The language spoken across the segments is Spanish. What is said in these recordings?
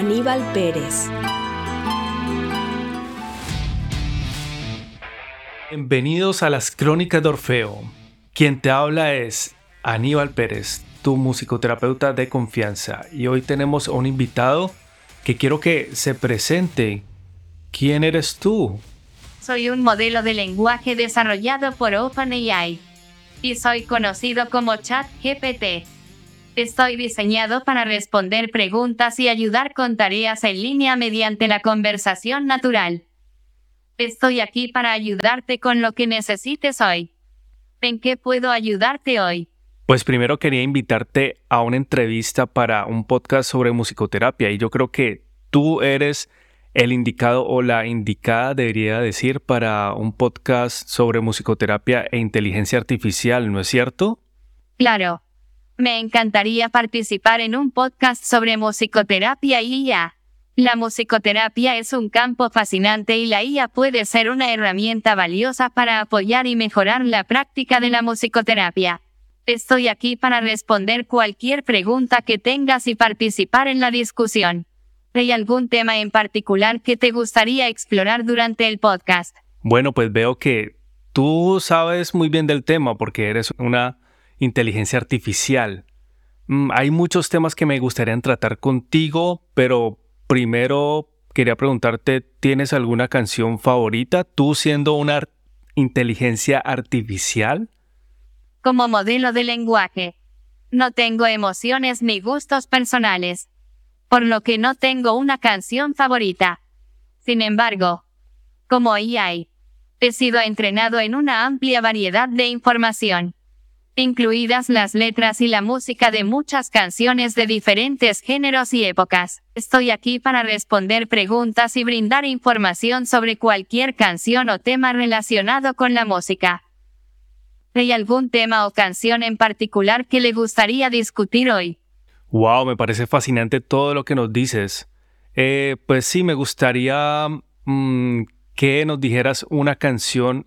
Aníbal Pérez. Bienvenidos a las Crónicas de Orfeo. Quien te habla es Aníbal Pérez, tu musicoterapeuta de confianza. Y hoy tenemos a un invitado que quiero que se presente. ¿Quién eres tú? Soy un modelo de lenguaje desarrollado por OpenAI y soy conocido como ChatGPT. Estoy diseñado para responder preguntas y ayudar con tareas en línea mediante la conversación natural. Estoy aquí para ayudarte con lo que necesites hoy. ¿En qué puedo ayudarte hoy? Pues primero quería invitarte a una entrevista para un podcast sobre musicoterapia y yo creo que tú eres el indicado o la indicada, debería decir, para un podcast sobre musicoterapia e inteligencia artificial, ¿no es cierto? Claro. Me encantaría participar en un podcast sobre musicoterapia y IA. La musicoterapia es un campo fascinante y la IA puede ser una herramienta valiosa para apoyar y mejorar la práctica de la musicoterapia. Estoy aquí para responder cualquier pregunta que tengas y participar en la discusión. ¿Hay algún tema en particular que te gustaría explorar durante el podcast? Bueno, pues veo que tú sabes muy bien del tema porque eres una inteligencia artificial. Mm, hay muchos temas que me gustaría tratar contigo, pero primero quería preguntarte, ¿tienes alguna canción favorita? Tú siendo una inteligencia artificial. Como modelo de lenguaje. No tengo emociones ni gustos personales. Por lo que no tengo una canción favorita. Sin embargo, como AI, he sido entrenado en una amplia variedad de información incluidas las letras y la música de muchas canciones de diferentes géneros y épocas. Estoy aquí para responder preguntas y brindar información sobre cualquier canción o tema relacionado con la música. ¿Hay algún tema o canción en particular que le gustaría discutir hoy? Wow, me parece fascinante todo lo que nos dices. Eh, pues sí, me gustaría mm, que nos dijeras una canción.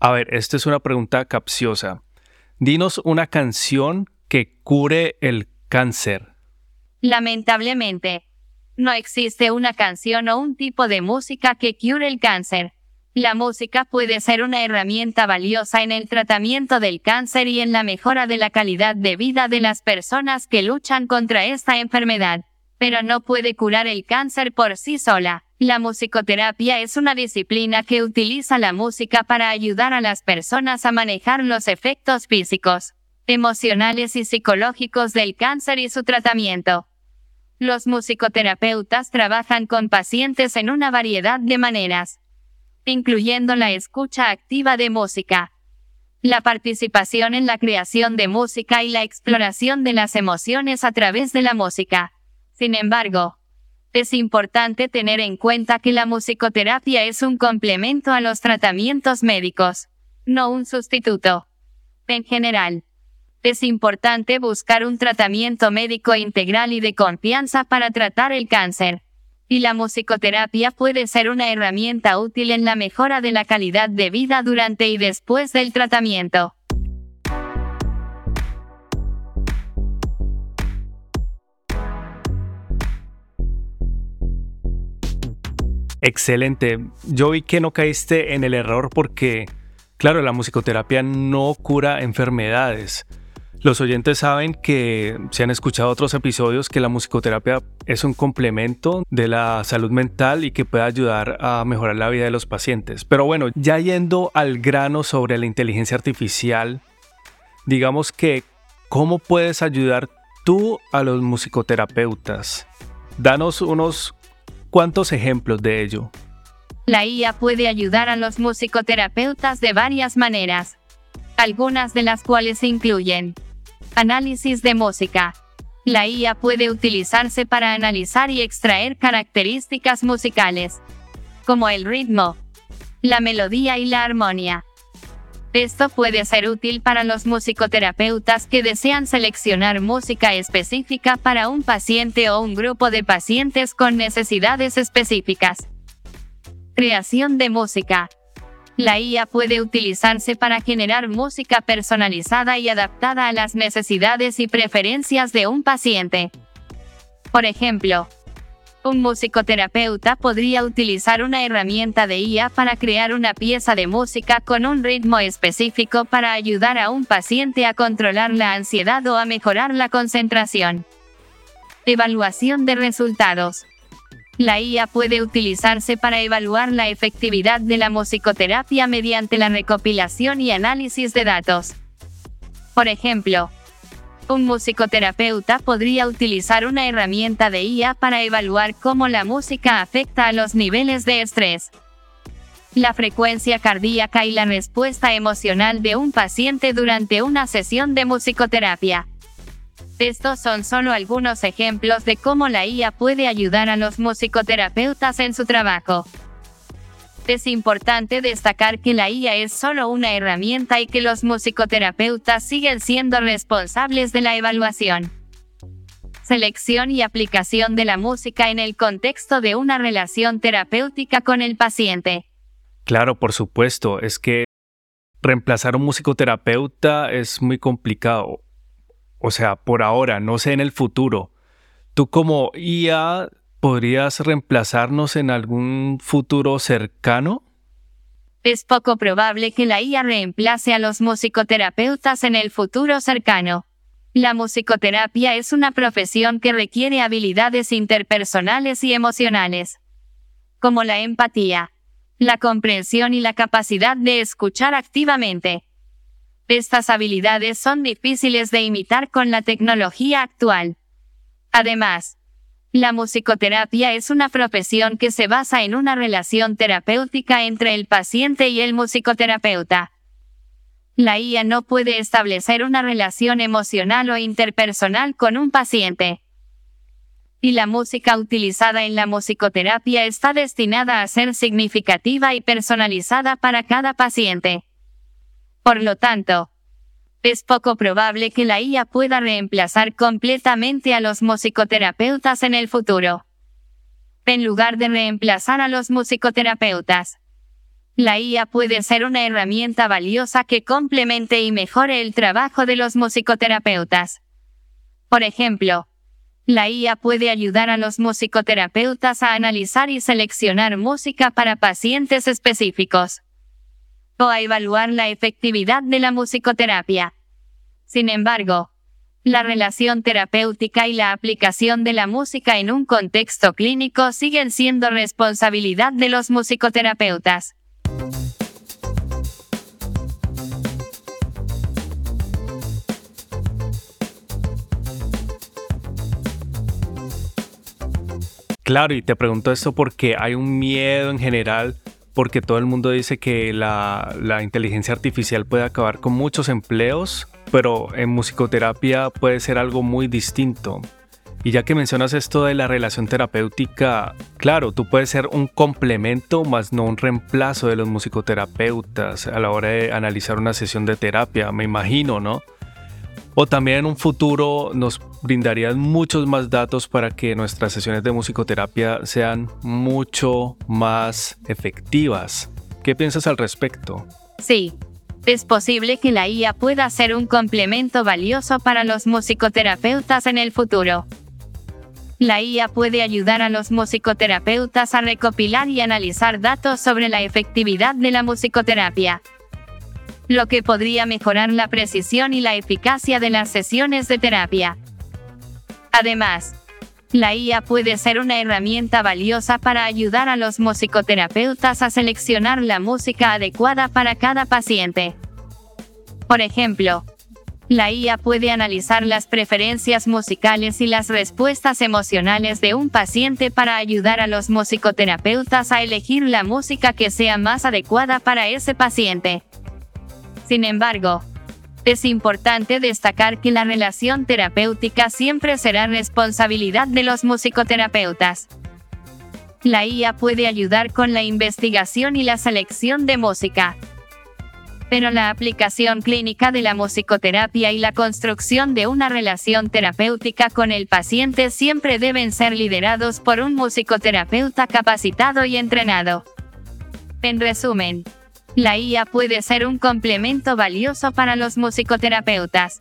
A ver, esta es una pregunta capciosa. Dinos una canción que cure el cáncer. Lamentablemente, no existe una canción o un tipo de música que cure el cáncer. La música puede ser una herramienta valiosa en el tratamiento del cáncer y en la mejora de la calidad de vida de las personas que luchan contra esta enfermedad, pero no puede curar el cáncer por sí sola. La musicoterapia es una disciplina que utiliza la música para ayudar a las personas a manejar los efectos físicos, emocionales y psicológicos del cáncer y su tratamiento. Los musicoterapeutas trabajan con pacientes en una variedad de maneras, incluyendo la escucha activa de música, la participación en la creación de música y la exploración de las emociones a través de la música. Sin embargo, es importante tener en cuenta que la musicoterapia es un complemento a los tratamientos médicos, no un sustituto. En general, es importante buscar un tratamiento médico integral y de confianza para tratar el cáncer. Y la musicoterapia puede ser una herramienta útil en la mejora de la calidad de vida durante y después del tratamiento. Excelente. Yo vi que no caíste en el error porque, claro, la musicoterapia no cura enfermedades. Los oyentes saben que, si han escuchado otros episodios, que la musicoterapia es un complemento de la salud mental y que puede ayudar a mejorar la vida de los pacientes. Pero bueno, ya yendo al grano sobre la inteligencia artificial, digamos que, ¿cómo puedes ayudar tú a los musicoterapeutas? Danos unos ¿Cuántos ejemplos de ello? La IA puede ayudar a los musicoterapeutas de varias maneras, algunas de las cuales incluyen análisis de música. La IA puede utilizarse para analizar y extraer características musicales, como el ritmo, la melodía y la armonía. Esto puede ser útil para los musicoterapeutas que desean seleccionar música específica para un paciente o un grupo de pacientes con necesidades específicas. Creación de música. La IA puede utilizarse para generar música personalizada y adaptada a las necesidades y preferencias de un paciente. Por ejemplo, un musicoterapeuta podría utilizar una herramienta de IA para crear una pieza de música con un ritmo específico para ayudar a un paciente a controlar la ansiedad o a mejorar la concentración. Evaluación de resultados. La IA puede utilizarse para evaluar la efectividad de la musicoterapia mediante la recopilación y análisis de datos. Por ejemplo, un musicoterapeuta podría utilizar una herramienta de IA para evaluar cómo la música afecta a los niveles de estrés, la frecuencia cardíaca y la respuesta emocional de un paciente durante una sesión de musicoterapia. Estos son solo algunos ejemplos de cómo la IA puede ayudar a los musicoterapeutas en su trabajo. Es importante destacar que la IA es solo una herramienta y que los musicoterapeutas siguen siendo responsables de la evaluación, selección y aplicación de la música en el contexto de una relación terapéutica con el paciente. Claro, por supuesto, es que reemplazar a un musicoterapeuta es muy complicado. O sea, por ahora, no sé en el futuro. Tú como IA podrías reemplazarnos en algún futuro cercano? Es poco probable que la IA reemplace a los musicoterapeutas en el futuro cercano. La musicoterapia es una profesión que requiere habilidades interpersonales y emocionales, como la empatía, la comprensión y la capacidad de escuchar activamente. Estas habilidades son difíciles de imitar con la tecnología actual. Además, la musicoterapia es una profesión que se basa en una relación terapéutica entre el paciente y el musicoterapeuta. La IA no puede establecer una relación emocional o interpersonal con un paciente. Y la música utilizada en la musicoterapia está destinada a ser significativa y personalizada para cada paciente. Por lo tanto, es poco probable que la IA pueda reemplazar completamente a los musicoterapeutas en el futuro. En lugar de reemplazar a los musicoterapeutas, la IA puede ser una herramienta valiosa que complemente y mejore el trabajo de los musicoterapeutas. Por ejemplo, la IA puede ayudar a los musicoterapeutas a analizar y seleccionar música para pacientes específicos o a evaluar la efectividad de la musicoterapia. Sin embargo, la relación terapéutica y la aplicación de la música en un contexto clínico siguen siendo responsabilidad de los musicoterapeutas. Claro, y te pregunto esto porque hay un miedo en general porque todo el mundo dice que la, inteligencia artificial puede acabar con muchos empleos, pero en musicoterapia puede ser algo muy distinto. Y ya que mencionas esto de la relación terapéutica, claro, tú puedes ser un complemento más no un reemplazo de los musicoterapeutas a la hora de analizar una sesión de terapia, me imagino, ¿no? O también en un futuro nos brindarían muchos más datos para que nuestras sesiones de musicoterapia sean mucho más efectivas. ¿Qué piensas al respecto? Sí, es posible que la IA pueda ser un complemento valioso para los musicoterapeutas en el futuro. La IA puede ayudar a los musicoterapeutas a recopilar y analizar datos sobre la efectividad de la musicoterapia lo que podría mejorar la precisión y la eficacia de las sesiones de terapia. Además, la IA puede ser una herramienta valiosa para ayudar a los musicoterapeutas a seleccionar la música adecuada para cada paciente. Por ejemplo, la IA puede analizar las preferencias musicales y las respuestas emocionales de un paciente para ayudar a los musicoterapeutas a elegir la música que sea más adecuada para ese paciente. Sin embargo, Es importante destacar que la relación terapéutica siempre será responsabilidad de los musicoterapeutas. La IA puede ayudar con la investigación y la selección de música. Pero la aplicación clínica de la musicoterapia y la construcción de una relación terapéutica con el paciente siempre deben ser liderados por un musicoterapeuta capacitado y entrenado. En resumen, la IA puede ser un complemento valioso para los musicoterapeutas,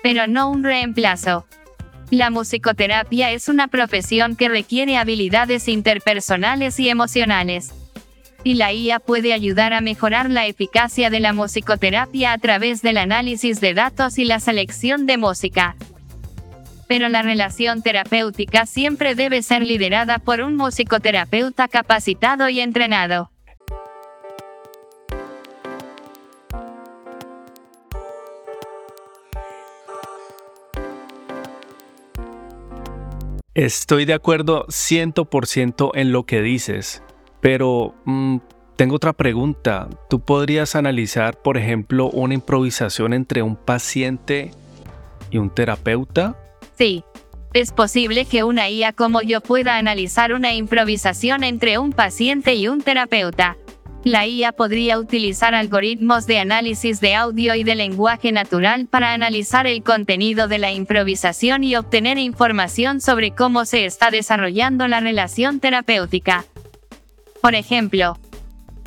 pero no un reemplazo. La musicoterapia es una profesión que requiere habilidades interpersonales y emocionales. Y la IA puede ayudar a mejorar la eficacia de la musicoterapia a través del análisis de datos y la selección de música. Pero la relación terapéutica siempre debe ser liderada por un musicoterapeuta capacitado y entrenado. Estoy de acuerdo 100% en lo que dices, pero mm, tengo otra pregunta. ¿Tú podrías analizar, por ejemplo, una improvisación entre un paciente y un terapeuta? Sí. Es posible que una IA como yo pueda analizar una improvisación entre un paciente y un terapeuta. La IA podría utilizar algoritmos de análisis de audio y de lenguaje natural para analizar el contenido de la improvisación y obtener información sobre cómo se está desarrollando la relación terapéutica. Por ejemplo,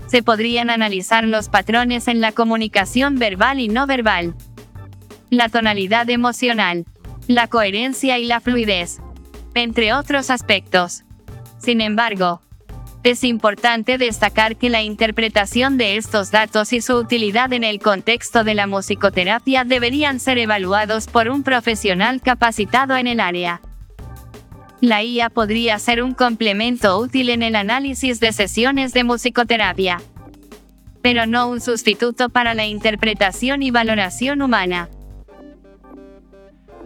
se podrían analizar los patrones en la comunicación verbal y no verbal, la tonalidad emocional, la coherencia y la fluidez, entre otros aspectos. Sin embargo, es importante destacar que la interpretación de estos datos y su utilidad en el contexto de la musicoterapia deberían ser evaluados por un profesional capacitado en el área. La IA podría ser un complemento útil en el análisis de sesiones de musicoterapia, pero no un sustituto para la interpretación y valoración humana.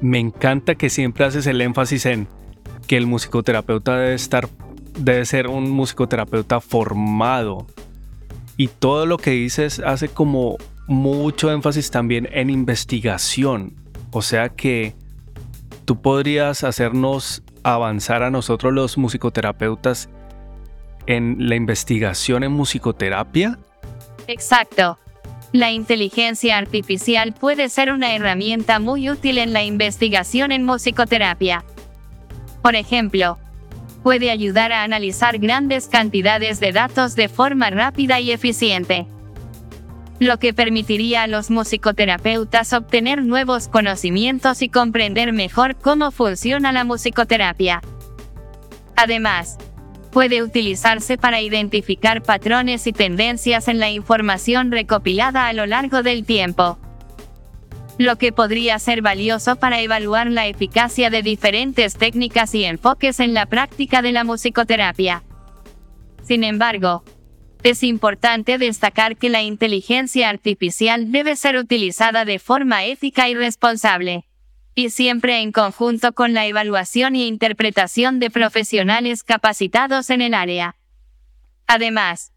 Me encanta que siempre haces el énfasis en que el musicoterapeuta debe estar debe ser un musicoterapeuta formado. Y todo lo que dices hace como mucho énfasis también en investigación. O sea que tú podrías hacernos avanzar a nosotros los musicoterapeutas en la investigación en musicoterapia. Exacto. La inteligencia artificial puede ser una herramienta muy útil en la investigación en musicoterapia. Por ejemplo, puede ayudar a analizar grandes cantidades de datos de forma rápida y eficiente, lo que permitiría a los musicoterapeutas obtener nuevos conocimientos y comprender mejor cómo funciona la musicoterapia. Además, puede utilizarse para identificar patrones y tendencias en la información recopilada a lo largo del tiempo lo que podría ser valioso para evaluar la eficacia de diferentes técnicas y enfoques en la práctica de la musicoterapia. Sin embargo, es importante destacar que la inteligencia artificial debe ser utilizada de forma ética y responsable, y siempre en conjunto con la evaluación y interpretación de profesionales capacitados en el área. Además,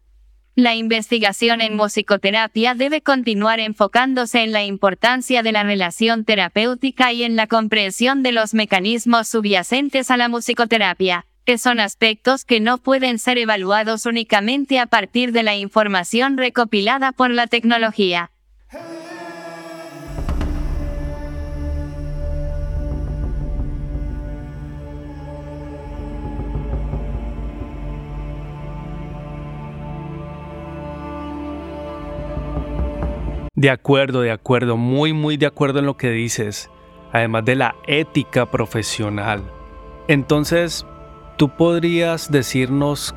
la investigación en musicoterapia debe continuar enfocándose en la importancia de la relación terapéutica y en la comprensión de los mecanismos subyacentes a la musicoterapia, que son aspectos que no pueden ser evaluados únicamente a partir de la información recopilada por la tecnología. De acuerdo, de acuerdo, muy, muy de acuerdo en lo que dices, además de la ética profesional. Entonces, ¿tú podrías decirnos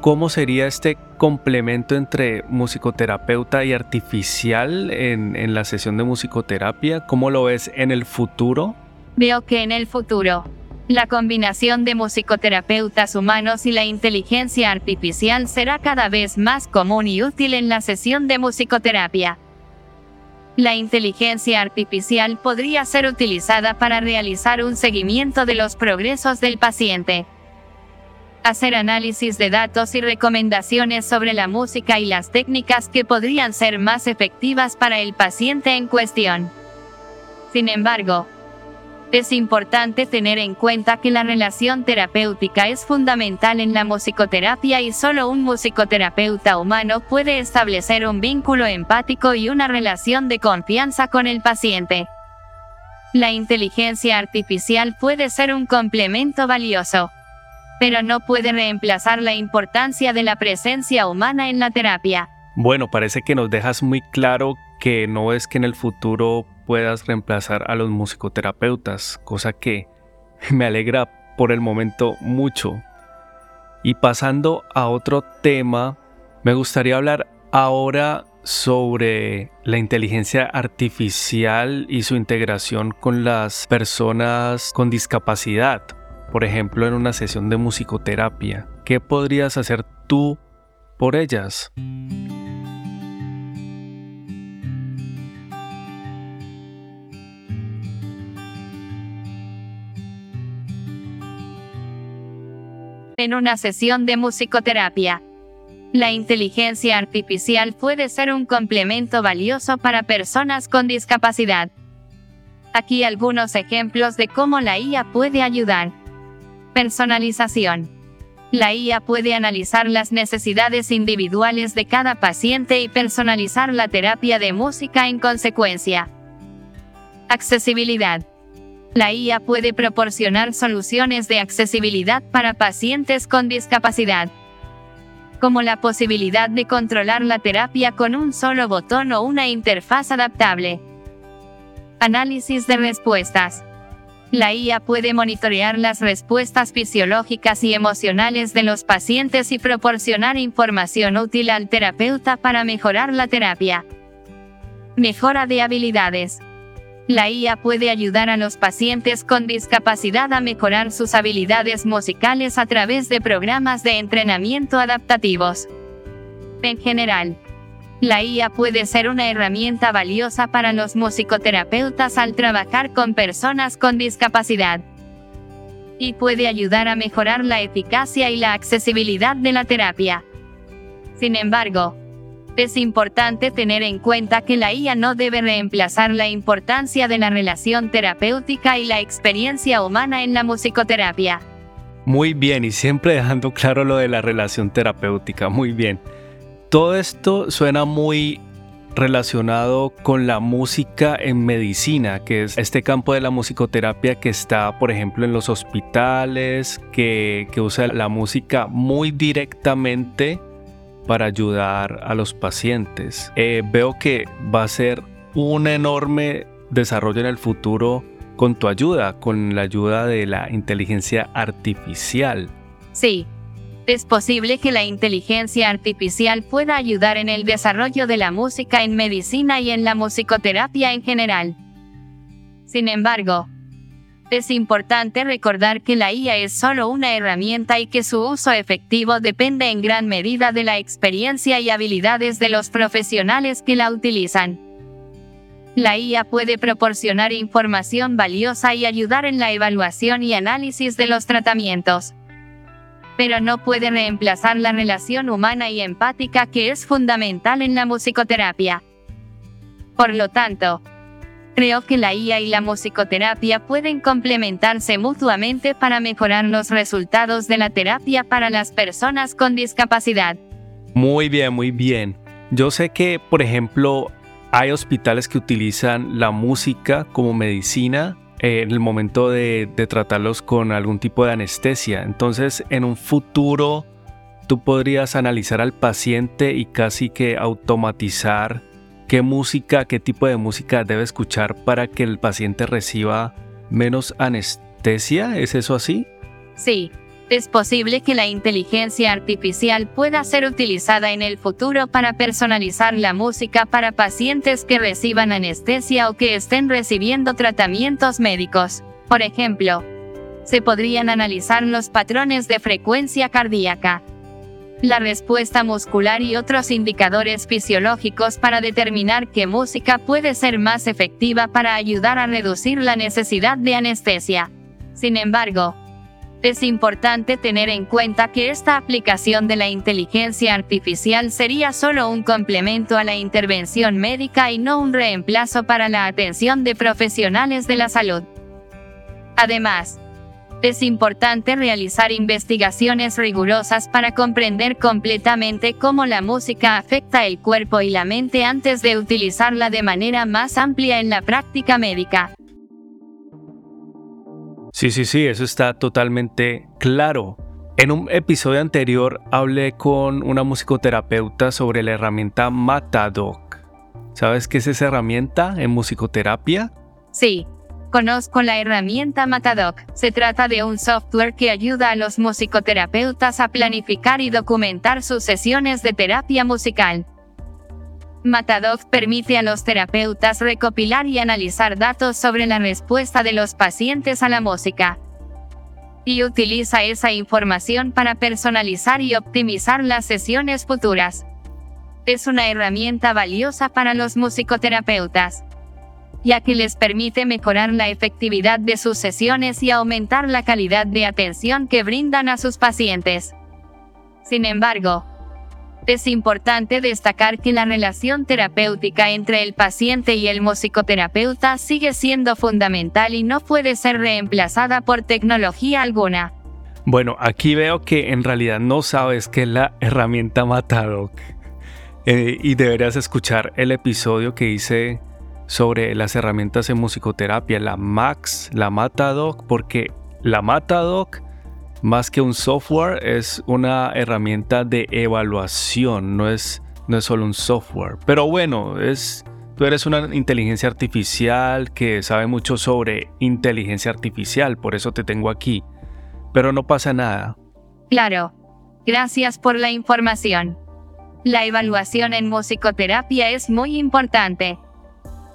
cómo sería este complemento entre musicoterapeuta y artificial en, en la sesión de musicoterapia? ¿Cómo lo ves en el futuro? Veo que en el futuro la combinación de musicoterapeutas humanos y la inteligencia artificial será cada vez más común y útil en la sesión de musicoterapia la inteligencia artificial podría ser utilizada para realizar un seguimiento de los progresos del paciente. hacer análisis de datos y recomendaciones sobre la música y las técnicas que podrían ser más efectivas para el paciente en cuestión. Sin embargo, es importante tener en cuenta que la relación terapéutica es fundamental en la musicoterapia y solo un musicoterapeuta humano puede establecer un vínculo empático y una relación de confianza con el paciente. La inteligencia artificial puede ser un complemento valioso, pero no puede reemplazar la importancia de la presencia humana en la terapia. Bueno, parece que nos dejas muy claro que no es que en el futuro puedas reemplazar a los musicoterapeutas, cosa que me alegra por el momento mucho. Y pasando a otro tema, me gustaría hablar ahora sobre la inteligencia artificial y su integración con las personas con discapacidad. Por ejemplo, en una sesión de musicoterapia. ¿Qué podrías hacer tú por ellas? En una sesión de musicoterapia. La inteligencia artificial puede ser un complemento valioso para personas con discapacidad. Aquí algunos ejemplos de cómo la IA puede ayudar. Personalización. La IA puede analizar las necesidades individuales de cada paciente y personalizar la terapia de música en consecuencia. Accesibilidad. La IA puede proporcionar soluciones de accesibilidad para pacientes con discapacidad, como la posibilidad de controlar la terapia con un solo botón o una interfaz adaptable. Análisis de respuestas. La IA puede monitorear las respuestas fisiológicas y emocionales de los pacientes y proporcionar información útil al terapeuta para mejorar la terapia. Mejora de habilidades. La IA puede ayudar a los pacientes con discapacidad a mejorar sus habilidades musicales a través de programas de entrenamiento adaptativos. En general, la IA puede ser una herramienta valiosa para los musicoterapeutas al trabajar con personas con discapacidad. Y puede ayudar a mejorar la eficacia y la accesibilidad de la terapia. Sin embargo, es importante tener en cuenta que la IA no debe reemplazar la importancia de la relación terapéutica y la experiencia humana en la musicoterapia. Muy bien, y siempre dejando claro lo de la relación terapéutica, muy bien. Todo esto suena muy relacionado con la música en medicina, que es este campo de la musicoterapia que está, por ejemplo, en los hospitales, que, que usa la música muy directamente para ayudar a los pacientes. Eh, veo que va a ser un enorme desarrollo en el futuro con tu ayuda, con la ayuda de la inteligencia artificial. Sí, es posible que la inteligencia artificial pueda ayudar en el desarrollo de la música en medicina y en la musicoterapia en general. Sin embargo, es importante recordar que la IA es solo una herramienta y que su uso efectivo depende en gran medida de la experiencia y habilidades de los profesionales que la utilizan. La IA puede proporcionar información valiosa y ayudar en la evaluación y análisis de los tratamientos. Pero no puede reemplazar la relación humana y empática que es fundamental en la musicoterapia. Por lo tanto, Creo que la IA y la musicoterapia pueden complementarse mutuamente para mejorar los resultados de la terapia para las personas con discapacidad. Muy bien, muy bien. Yo sé que, por ejemplo, hay hospitales que utilizan la música como medicina en el momento de, de, tratarlos con algún tipo de anestesia. Entonces, en un futuro, tú podrías analizar al paciente y casi que automatizar qué música, qué tipo de música debe escuchar para que el paciente reciba menos anestesia. ¿Es eso así? Sí. Es posible que la inteligencia artificial pueda ser utilizada en el futuro para personalizar la música para pacientes que reciban anestesia o que estén recibiendo tratamientos médicos. Por ejemplo, se podrían analizar los patrones de frecuencia cardíaca, la respuesta muscular y otros indicadores fisiológicos para determinar qué música puede ser más efectiva para ayudar a reducir la necesidad de anestesia. Sin embargo, Es importante tener en cuenta que esta aplicación de la inteligencia artificial sería solo un complemento a la intervención médica y no un reemplazo para la atención de profesionales de la salud. Además, es importante realizar investigaciones rigurosas para comprender completamente cómo la música afecta el cuerpo y la mente antes de utilizarla de manera más amplia en la práctica médica. Sí, sí, sí, eso está totalmente claro. En un episodio anterior hablé con una musicoterapeuta sobre la herramienta Matadoc. ¿Sabes qué es esa herramienta en musicoterapia? Sí, conozco la herramienta Matadoc. Se trata de un software que ayuda a los musicoterapeutas a planificar y documentar sus sesiones de terapia musical. Matadoc permite a los terapeutas recopilar y analizar datos sobre la respuesta de los pacientes a la música. Y utiliza esa información para personalizar y optimizar las sesiones futuras. Es una herramienta valiosa para los musicoterapeutas, ya que les permite mejorar la efectividad de sus sesiones y aumentar la calidad de atención que brindan a sus pacientes. Sin embargo, es importante destacar que la relación terapéutica entre el paciente y el musicoterapeuta sigue siendo fundamental y no puede ser reemplazada por tecnología alguna. Bueno, aquí veo que en realidad no sabes qué es la herramienta Matadoc. Eh, y deberías escuchar el episodio que hice sobre las herramientas en musicoterapia, la Max, la Matadoc, porque la Matadoc más que un software, es una herramienta de evaluación, no es, no es solo un software. Pero bueno, es, tú eres una inteligencia artificial que sabe mucho sobre inteligencia artificial, por eso te tengo aquí. Pero no pasa nada. Claro. Gracias por la información. La evaluación en musicoterapia es muy importante.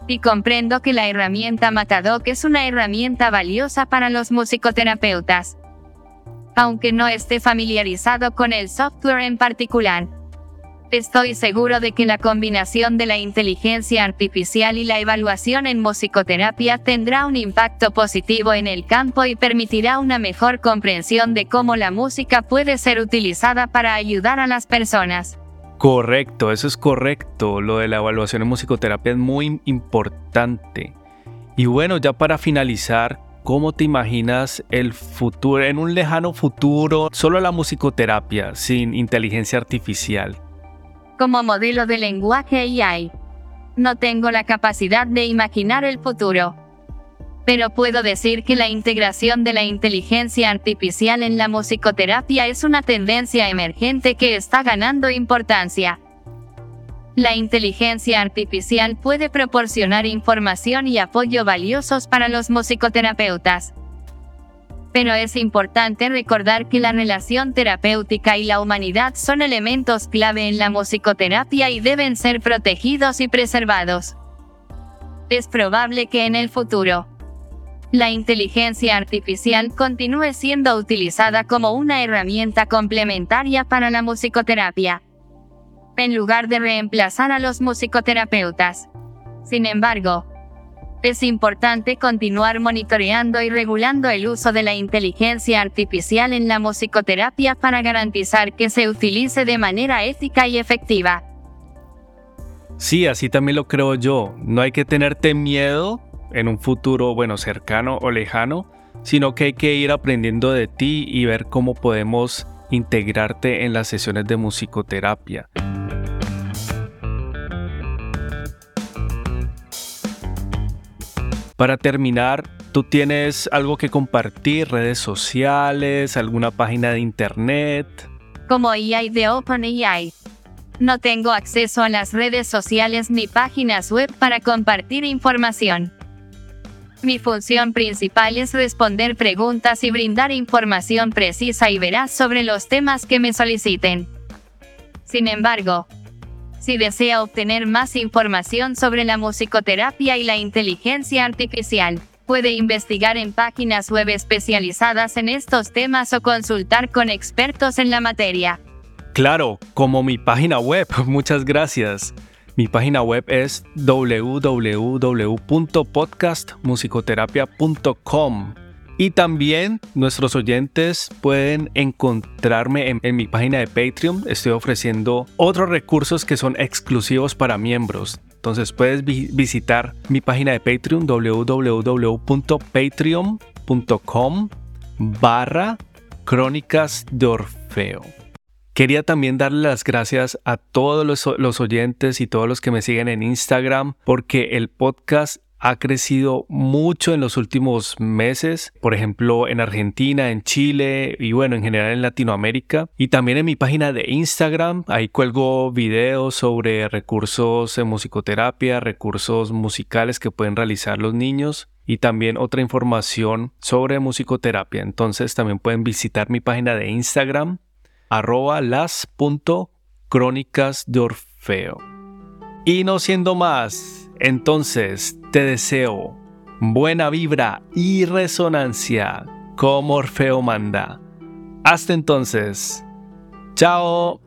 Y comprendo que la herramienta Matadoc es una herramienta valiosa para los musicoterapeutas aunque no esté familiarizado con el software en particular. Estoy seguro de que la combinación de la inteligencia artificial y la evaluación en musicoterapia tendrá un impacto positivo en el campo y permitirá una mejor comprensión de cómo la música puede ser utilizada para ayudar a las personas. Correcto, eso es correcto. Lo de la evaluación en musicoterapia es muy importante. Y bueno, ya para finalizar, ¿Cómo te imaginas el futuro, en un lejano futuro, solo la musicoterapia, sin inteligencia artificial? Como modelo de lenguaje AI. No tengo la capacidad de imaginar el futuro. Pero puedo decir que la integración de la inteligencia artificial en la musicoterapia es una tendencia emergente que está ganando importancia. La inteligencia artificial puede proporcionar información y apoyo valiosos para los musicoterapeutas. Pero es importante recordar que la relación terapéutica y la humanidad son elementos clave en la musicoterapia y deben ser protegidos y preservados. Es probable que en el futuro, la inteligencia artificial continúe siendo utilizada como una herramienta complementaria para la musicoterapia en lugar de reemplazar a los musicoterapeutas. Sin embargo, es importante continuar monitoreando y regulando el uso de la inteligencia artificial en la musicoterapia para garantizar que se utilice de manera ética y efectiva. Sí, así también lo creo yo. No hay que tenerte miedo en un futuro, bueno, cercano o lejano, sino que hay que ir aprendiendo de ti y ver cómo podemos integrarte en las sesiones de musicoterapia. Para terminar, ¿tú tienes algo que compartir? ¿Redes sociales? ¿Alguna página de internet? Como EI de OpenAI. No tengo acceso a las redes sociales ni páginas web para compartir información. Mi función principal es responder preguntas y brindar información precisa y veraz sobre los temas que me soliciten. Sin embargo, si desea obtener más información sobre la musicoterapia y la inteligencia artificial, puede investigar en páginas web especializadas en estos temas o consultar con expertos en la materia. Claro, como mi página web, muchas gracias. Mi página web es www.podcastmusicoterapia.com. Y también nuestros oyentes pueden encontrarme en, mi página de Patreon. Estoy ofreciendo otros recursos que son exclusivos para miembros. Entonces puedes visitar mi página de Patreon www.patreon.com barra crónicas de Orfeo. Quería también darle las gracias a todos los, oyentes y todos los que me siguen en Instagram porque el podcast ha crecido mucho en los últimos meses, por ejemplo en Argentina, en Chile y bueno, en general en Latinoamérica. Y también en mi página de Instagram, ahí cuelgo videos sobre recursos en musicoterapia, recursos musicales que pueden realizar los niños y también otra información sobre musicoterapia. Entonces también pueden visitar mi página de Instagram, arroba las.crónicas de Orfeo. Y no siendo más, entonces te deseo buena vibra y resonancia como Orfeo manda. Hasta entonces. Chao.